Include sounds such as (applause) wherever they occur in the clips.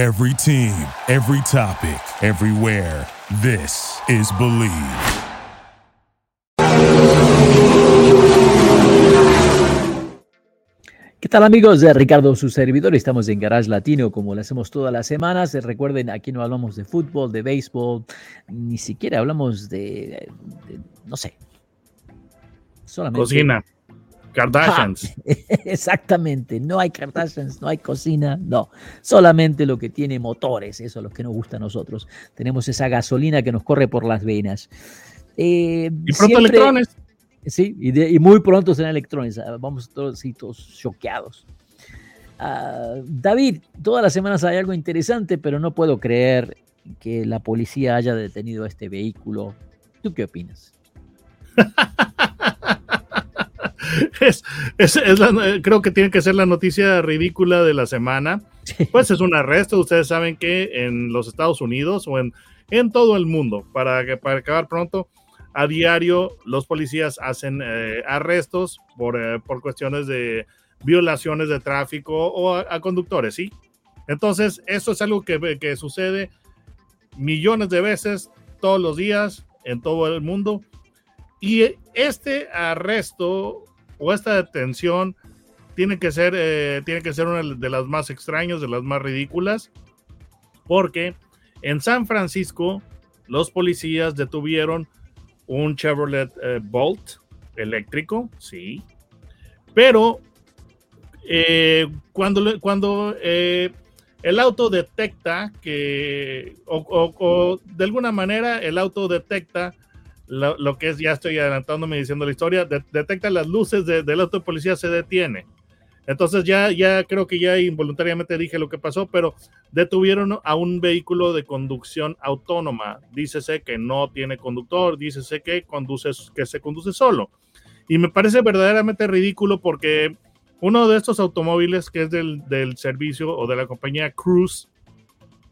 Every team, every topic, everywhere. This is Believe. ¿Qué tal amigos? Ricardo, su servidor. Estamos en Garage Latino como lo hacemos todas las semanas. Recuerden, aquí no hablamos de fútbol, de béisbol, ni siquiera hablamos de, de no sé. Solamente. Cocina. Kardashians. (laughs) exactamente, no hay Kardashians, no hay cocina, no. Solamente lo que tiene motores, eso es lo que nos gusta a nosotros. Tenemos esa gasolina que nos corre por las venas. Eh, y pronto electrones. Sí, y, muy pronto serán electrones. Ah, vamos todos, todos choqueados. Ah, David, todas las semanas hay algo interesante, pero no puedo creer que la policía haya detenido a este vehículo. ¿Tú qué opinas? (laughs) (laughs) es, creo que tiene que ser la noticia ridícula de la semana. Pues es un arresto. Ustedes saben que en los Estados Unidos o en, en todo el mundo, para, para acabar pronto, a diario los policías hacen eh, arrestos por, eh, por, cuestiones de violaciones de tráfico o a, conductores, ¿sí? Entonces, eso es algo que, que, sucede millones de veces todos los días en todo el mundo. Y este arresto o esta detención tiene que ser, eh, tiene que ser una de las más extrañas, de las más ridículas, porque en San Francisco los policías detuvieron un Chevrolet eh, Bolt eléctrico, sí. Pero eh, cuando, cuando el auto detecta que, o, de alguna manera el auto detecta lo, que es, ya estoy adelantándome diciendo la historia, detecta las luces del auto de policía, se detiene. Entonces ya, ya creo que ya involuntariamente dije lo que pasó, pero detuvieron a un vehículo de conducción autónoma. Dícese que no tiene conductor, dícese que, conduce, que se conduce solo. Y me parece verdaderamente ridículo porque uno de estos automóviles que es del, del servicio o de la compañía Cruise,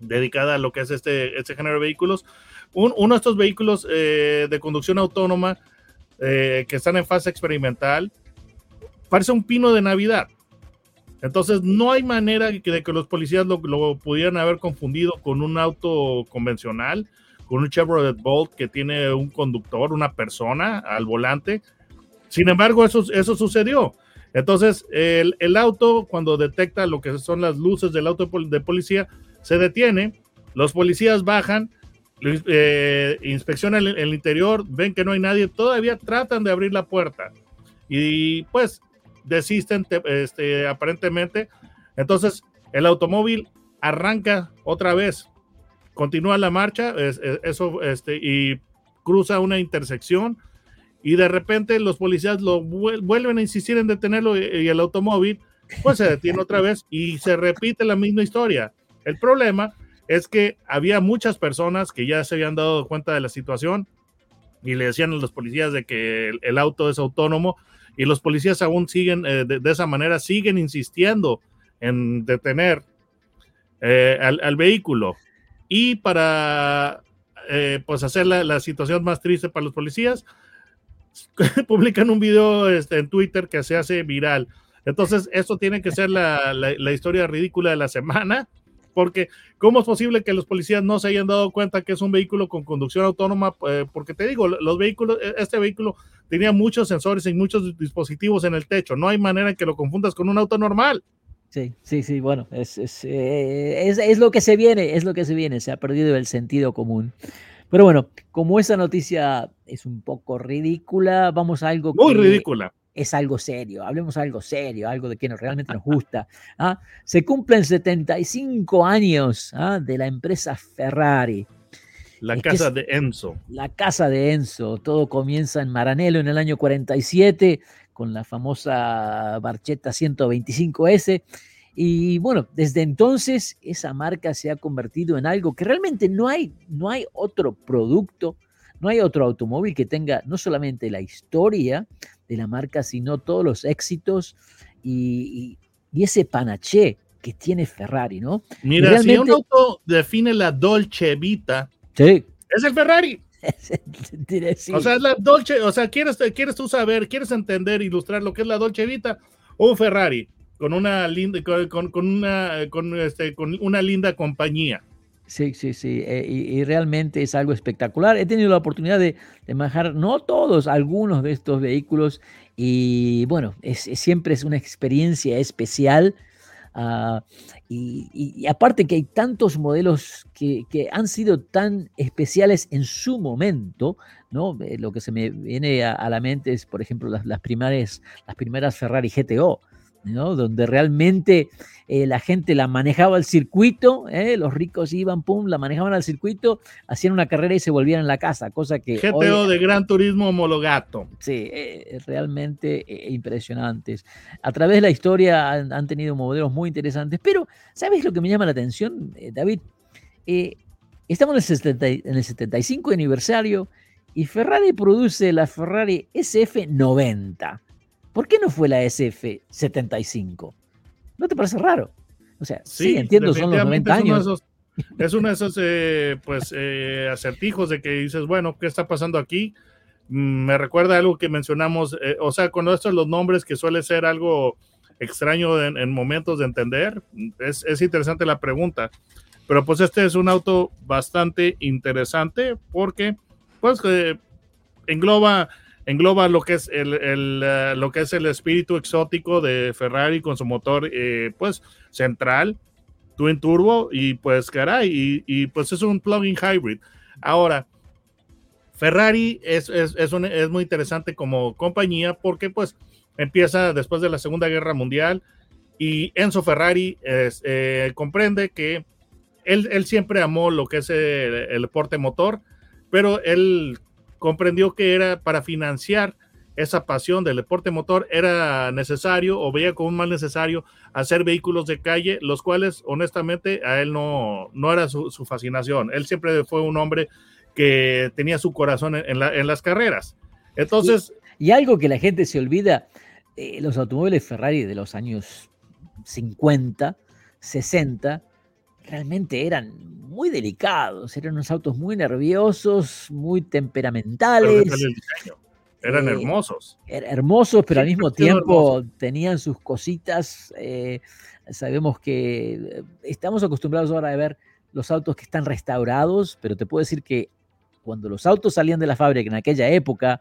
dedicada a lo que es este, este género de vehículos, uno de estos vehículos eh, de conducción autónoma eh, que están en fase experimental, parece un pino de Navidad. Entonces, no hay manera de que, los policías lo, pudieran haber confundido con un auto convencional, con un Chevrolet Bolt que tiene un conductor, una persona al volante. Sin embargo, eso, eso sucedió. Entonces, el, auto, cuando detecta lo que son las luces del auto de policía, se detiene, los policías bajan, eh, inspeccionan el, interior, ven que no hay nadie, todavía tratan de abrir la puerta. Y pues desisten este, aparentemente. Entonces el automóvil arranca otra vez, continúa la marcha, eso, este, y cruza una intersección y de repente los policías lo vuelven a insistir en detenerlo y, el automóvil pues se detiene otra vez y se repite la misma historia. El problema que había muchas personas que ya se habían dado cuenta de la situación y le decían a los policías de que el auto es autónomo y los policías aún siguen eh, de, esa manera, siguen insistiendo en detener eh, al, vehículo. Y para eh, pues hacer la, situación más triste para los policías, (laughs) publican un video este, en Twitter que se hace viral. Entonces, esto tiene que ser la, la historia ridícula de la semana porque ¿cómo es posible que los policías no se hayan dado cuenta que es un vehículo con conducción autónoma? Eh, porque te digo, los vehículos, e, este vehículo tenía muchos sensores y muchos dispositivos en el techo. No hay manera que lo confundas con un auto normal. Sí, sí, sí, bueno, es, es, eh, es, es, lo que se viene, es lo que se viene, se ha perdido el sentido común. Pero bueno, como esa noticia es un poco ridícula, vamos a algo muy ridícula es algo serio, hablemos algo serio, algo de que realmente nos gusta. (laughs) ¿ah? Se cumplen 75 años ¿ah? de la empresa Ferrari. La casa de Enzo. La casa de Enzo. Todo comienza en Maranello en el año 47 con la famosa Barchetta 125S. Y bueno, desde entonces esa marca se ha convertido en algo que realmente no hay, no hay otro producto, no hay otro automóvil que tenga no solamente la historia de la marca, sino todos los éxitos y, ese panaché que tiene Ferrari, ¿no? Mira, si un auto define la Dolce Vita, sí. es el Ferrari. (laughs) O sea, es la Dolce, o sea, ¿quieres, quieres tú saber, quieres entender, ilustrar lo que es la Dolce Vita, un Ferrari. con una linda, con, una, con, este, con una linda compañía. Sí, sí, sí, eh, y, realmente es algo espectacular. He tenido la oportunidad de, manejar, no todos, algunos de estos vehículos, y bueno, es, siempre es una experiencia especial. Ah, y, aparte que hay tantos modelos que, han sido tan especiales en su momento, ¿no? Eh, lo que se me viene a, la mente es, por ejemplo, las, primeras, las primeras Ferrari GTO, donde realmente eh, la gente la manejaba al circuito, ¿eh? los ricos iban, pum, la manejaban al circuito, hacían una carrera y se volvían a la casa, cosa que... GTO de Gran Turismo homologato. Sí, eh, realmente impresionantes. A través de la historia han, tenido modelos muy interesantes, pero ¿sabes lo que me llama la atención, David? estamos en el, en el 75 aniversario y Ferrari produce la Ferrari SF90. ¿Por qué no fue la SF75? ¿No te parece raro? O sea, sí, entiendo, son los 90 años. Es uno de esos, eh, pues, eh, acertijos de que dices, bueno, ¿qué está pasando aquí? Mm, me recuerda algo que mencionamos, eh, o sea, con estos los nombres que suele ser algo extraño en, momentos de entender, es, es, interesante la pregunta, pero pues este es un auto bastante interesante porque, pues, engloba engloba lo que es el, eh, lo que es el espíritu exótico de Ferrari con su motor eh, pues central, twin turbo y pues caray, y, pues es un plug-in hybrid. Ahora, Ferrari es, es, es, muy interesante como compañía porque pues empieza después de la Segunda Guerra Mundial y Enzo Ferrari eh, comprende que él, él, siempre amó lo que es el, el deporte motor, pero él comprendió que era para financiar esa pasión del deporte motor era necesario o veía como más necesario hacer vehículos de calle, los cuales honestamente a él no, no era su, fascinación. Él siempre fue un hombre que tenía su corazón en, las carreras. Entonces... Y, algo que la gente se olvida, eh, los automóviles Ferrari de los años 50, 60, realmente eran muy delicados, eran unos autos muy nerviosos, muy temperamentales. Eran eh, hermosos. Er, hermosos, pero al mismo tiempo tenían sus cositas. Eh, sabemos que eh, estamos acostumbrados ahora a ver los autos que están restaurados, pero te puedo decir que cuando los autos salían de la fábrica en aquella época,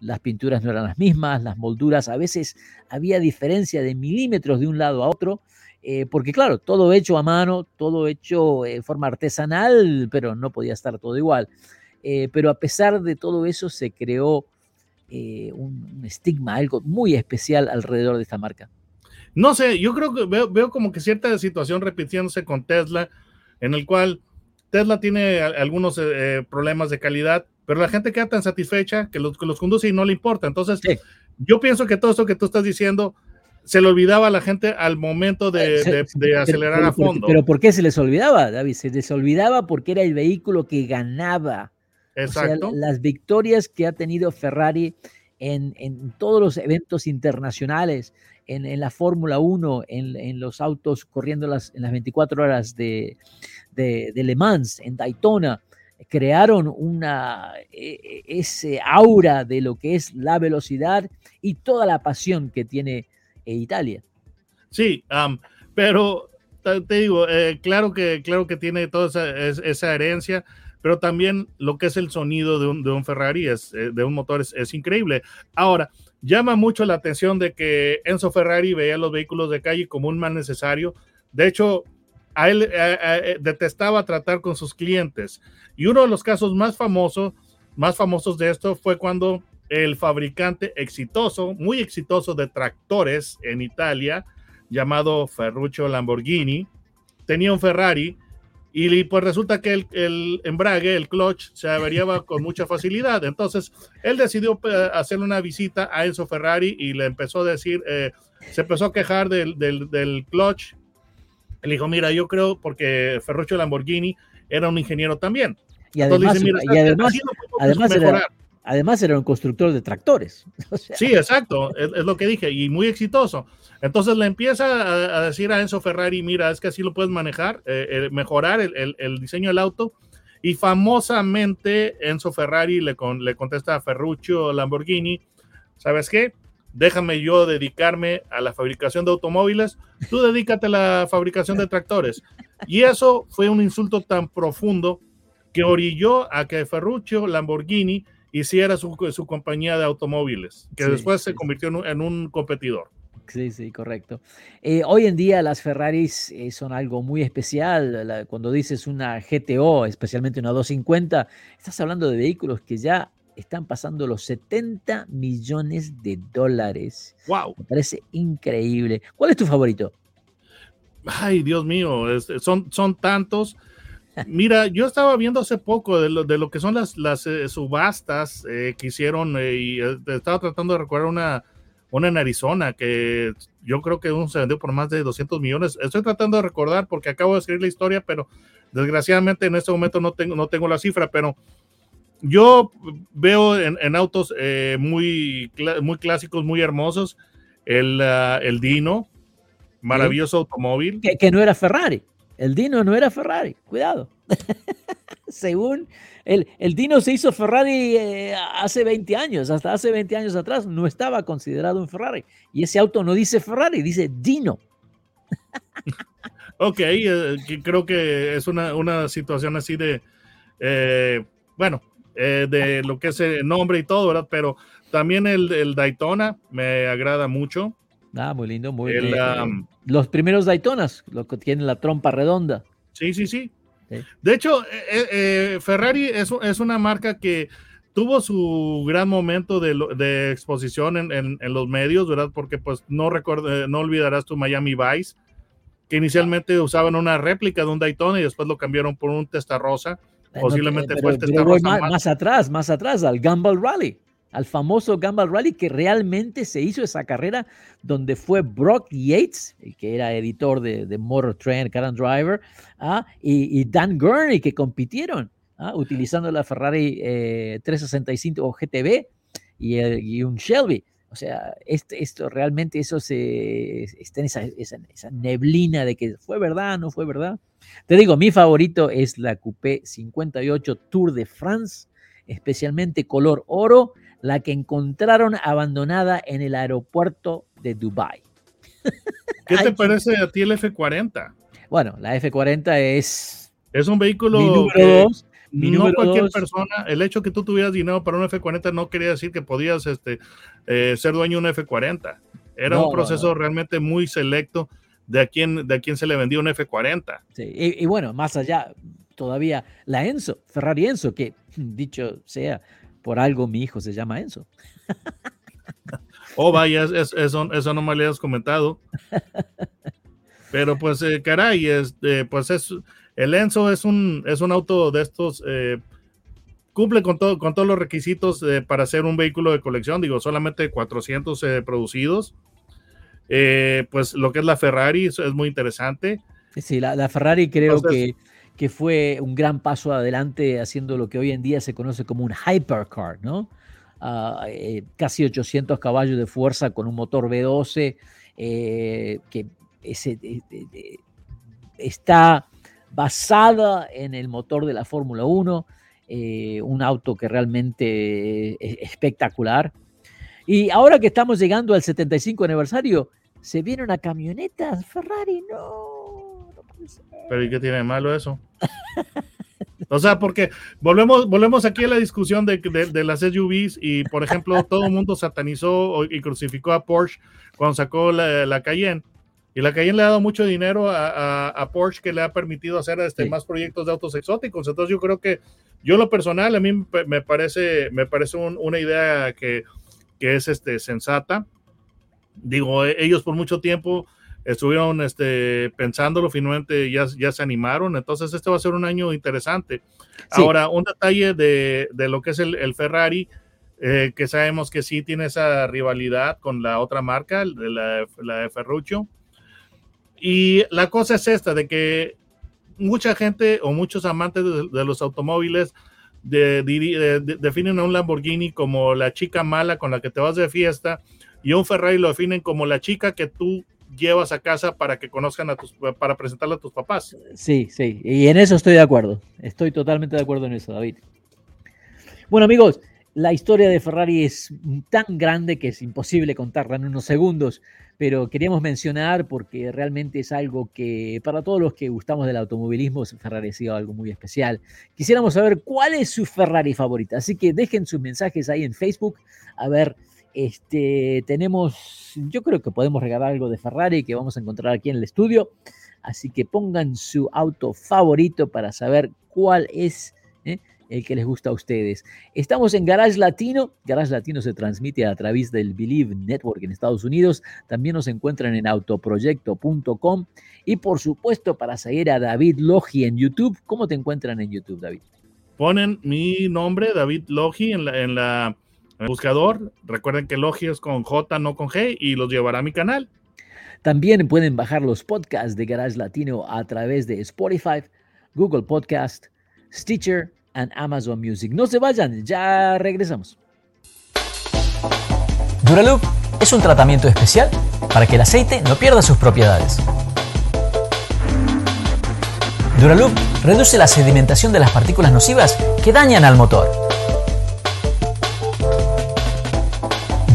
las pinturas no eran las mismas, las molduras, a veces había diferencia de milímetros de un lado a otro, eh, porque claro, todo hecho a mano, todo hecho de forma artesanal, pero no podía estar todo igual. Eh, pero a pesar de todo eso se creó eh, un, estigma, algo muy especial alrededor de esta marca. No sé, yo creo que veo, como que cierta situación repitiéndose con Tesla, en el cual Tesla tiene algunos problemas de calidad, pero la gente queda tan satisfecha que los, los conduce y no le importa. Entonces, yo pienso que todo esto que tú estás diciendo se le olvidaba a la gente al momento de, eh, acelerar a fondo. Pero ¿por qué se les olvidaba, David? Se les olvidaba porque era el vehículo que ganaba. Exacto. las victorias que ha tenido Ferrari en, todos los eventos internacionales, en, la Fórmula 1, en, los autos corriendo las, en las 24 horas de, de, Le Mans, en Daytona, crearon una, e, e, ese aura de lo que es la velocidad y toda la pasión que tiene e Italia. Sí, pero te digo, eh, claro, que, claro que tiene toda esa, herencia, pero también lo que es el sonido de un, Ferrari, es, eh, de un motor, es, increíble. Ahora, llama mucho la atención de que Enzo Ferrari veía los vehículos de calle como un mal necesario. De hecho, a él eh, detestaba tratar con sus clientes. Y uno de los casos más famosos, más famosos de esto fue cuando el fabricante exitoso, muy exitoso de tractores en Italia, llamado Ferruccio Lamborghini, tenía un Ferrari y pues resulta que el, embrague, el clutch, se averiaba (laughs) con mucha facilidad. Entonces, él decidió eh, hacer una visita a Enzo Ferrari y le empezó a decir, eh, se empezó a quejar del, del, clutch. Él dijo, mira, yo creo, porque Ferruccio Lamborghini era un ingeniero también. Y además, además, Además era un constructor de tractores. (laughs) sí, exacto, es, lo que dije, y muy exitoso. Entonces le empieza a, decir a Enzo Ferrari, mira, es que así lo puedes manejar, eh, eh, mejorar el, diseño del auto. Y famosamente Enzo Ferrari le, le contesta a Ferruccio Lamborghini, ¿sabes qué? déjame yo dedicarme a la fabricación de automóviles, tú dedícate a la fabricación de tractores. Y eso fue un insulto tan profundo que orilló a que Ferruccio Lamborghini hiciera su, su compañía de automóviles, que después se convirtió en un, competidor. Sí, sí, correcto. Eh, hoy en día las Ferraris eh, son algo muy especial. cuando dices una GTO, especialmente una 250, estás hablando de vehículos que ya están pasando los 70 millones de dólares. ¡Wow! Me parece increíble. ¿Cuál es tu favorito? Ay, Dios mío, son, son tantos. Mira, yo estaba viendo hace poco de lo, de lo que son las, las eh, subastas eh, que hicieron eh, y estaba tratando de recordar una, una en Arizona que yo creo que uno se vendió por más de 200 millones. Estoy tratando de recordar porque acabo de escribir la historia, pero desgraciadamente en este momento no tengo, no tengo la cifra, pero yo veo en, autos muy, muy clásicos, muy hermosos, el, ah, el Dino, maravilloso automóvil. Que, no era Ferrari. El Dino no era Ferrari, cuidado. (laughs) Según el, el, Dino se hizo Ferrari eh, hace 20 años, hasta hace 20 años atrás no estaba considerado un Ferrari. Y ese auto no dice Ferrari, dice Dino. (laughs) ok, eh, creo que es una, una situación así de, eh, bueno, de lo que es el nombre y todo, ¿verdad? Pero también el, el Daytona me agrada mucho. Ah, muy lindo, muy bien. Los primeros Daytonas, los que tienen la trompa redonda. Sí, sí, sí. De hecho, eh, eh, eh, Ferrari es, es, una marca que tuvo su gran momento de, de exposición en, en, los medios, ¿verdad? Porque pues no, no olvidarás tu Miami Vice, que inicialmente usaban una réplica de un Daytona y después lo cambiaron por un Testarossa. Posiblemente fue el Testarossa. Más, más, atrás, más atrás, al Gumball Rally al famoso Gumball Rally que realmente se hizo esa carrera donde fue Brock Yates, que era editor de, Motor Trend, Car and Driver, ¿ah? y, Dan Gurney que compitieron ¿ah? utilizando la Ferrari 365 eh, GTB y, un Shelby. O sea, este, esto realmente eso se está en esa, esa, neblina de que fue verdad, no fue verdad. Te digo, mi favorito es la Coupé 58 Tour de France, especialmente color oro la que encontraron abandonada en el aeropuerto de Dubai. ¿Qué te parece a ti el F40? Bueno, la F40 es... Es un vehículo que no cualquier persona, el hecho que tú tuvieras dinero para un F40 no quería decir que podías este, eh, ser dueño de un F40. Era un proceso realmente muy selecto de a quién, de a quién se le vendía un F40. Sí, y, y, bueno, más allá, todavía la Enzo, Ferrari Enzo, que dicho sea, por algo mi hijo se llama Enzo. (laughs) Oh, vaya, eso, eso no me lo has comentado. (laughs) Pero pues, eh, caray, este, pues es, el Enzo es un, es un auto de estos, eh, cumple con, todo, con todos los requisitos eh, para ser un vehículo de colección, digo, solamente 400 producidos. pues lo que es la Ferrari es, muy interesante. Sí, la, Ferrari creo que que fue un gran paso adelante haciendo lo que hoy en día se conoce como un hypercar, ¿no? Eh, casi 800 caballos de fuerza con un motor V12 eh, que está basada en el motor de la Fórmula 1, eh, un auto que realmente es espectacular. Y ahora que estamos llegando al 75 aniversario, se viene una camioneta Ferrari, no pero ¿y qué tiene de malo eso? O sea, porque volvemos, volvemos aquí a la discusión de, de, las SUVs y, por ejemplo, todo el mundo satanizó y crucificó a Porsche cuando sacó la, la Cayenne. Y la Cayenne le ha dado mucho dinero a, a, Porsche que le ha permitido hacer este, más proyectos de autos exóticos. Entonces yo creo que, yo lo personal, a mí me parece, me parece una idea que, que es este, sensata. Digo, ellos por mucho tiempo estuvieron este, pensándolo, finalmente ya, ya se animaron, entonces este va a ser un año interesante. Ahora, un detalle de, de, lo que es el, el Ferrari, eh, que sabemos que sí tiene esa rivalidad con la otra marca, la, la de Ferruccio. Y la cosa es esta, de que mucha gente o muchos amantes de, los automóviles definen a un Lamborghini como la chica mala con la que te vas de fiesta y un Ferrari lo definen como la chica que tú llevas a casa para que conozcan a tus, para presentarle a tus papás. Sí, sí, y en eso estoy de acuerdo. Estoy totalmente de acuerdo en eso, David. Bueno, amigos, la historia de Ferrari es tan grande que es imposible contarla en unos segundos, pero queríamos mencionar porque realmente es algo que para todos los que gustamos del automovilismo, Ferrari ha sido algo muy especial. Quisiéramos saber cuál es su Ferrari favorita, así que dejen sus mensajes ahí en Facebook. A ver, este, tenemos, yo creo que podemos regalar algo de Ferrari que vamos a encontrar aquí en el estudio, así que pongan su auto favorito para saber cuál es. ¿eh? el que les gusta a ustedes. Estamos en Garage Latino. Garage Latino se transmite a través del Believe Network en Estados Unidos. También nos encuentran en autoproyecto.com. Y por supuesto, para seguir a David Logi en YouTube. ¿Cómo te encuentran en YouTube, David? Ponen mi nombre, David Logi, en la, en la el buscador. Recuerden que Logi es con J, no con G, y los llevará a mi canal. También pueden bajar los podcasts de Garage Latino a través de Spotify, Google Podcast, Stitcher, Amazon Music. No se vayan, ya regresamos. Duraloop es un tratamiento especial para que el aceite no pierda sus propiedades. Duraloop reduce la sedimentación de las partículas nocivas que dañan al motor.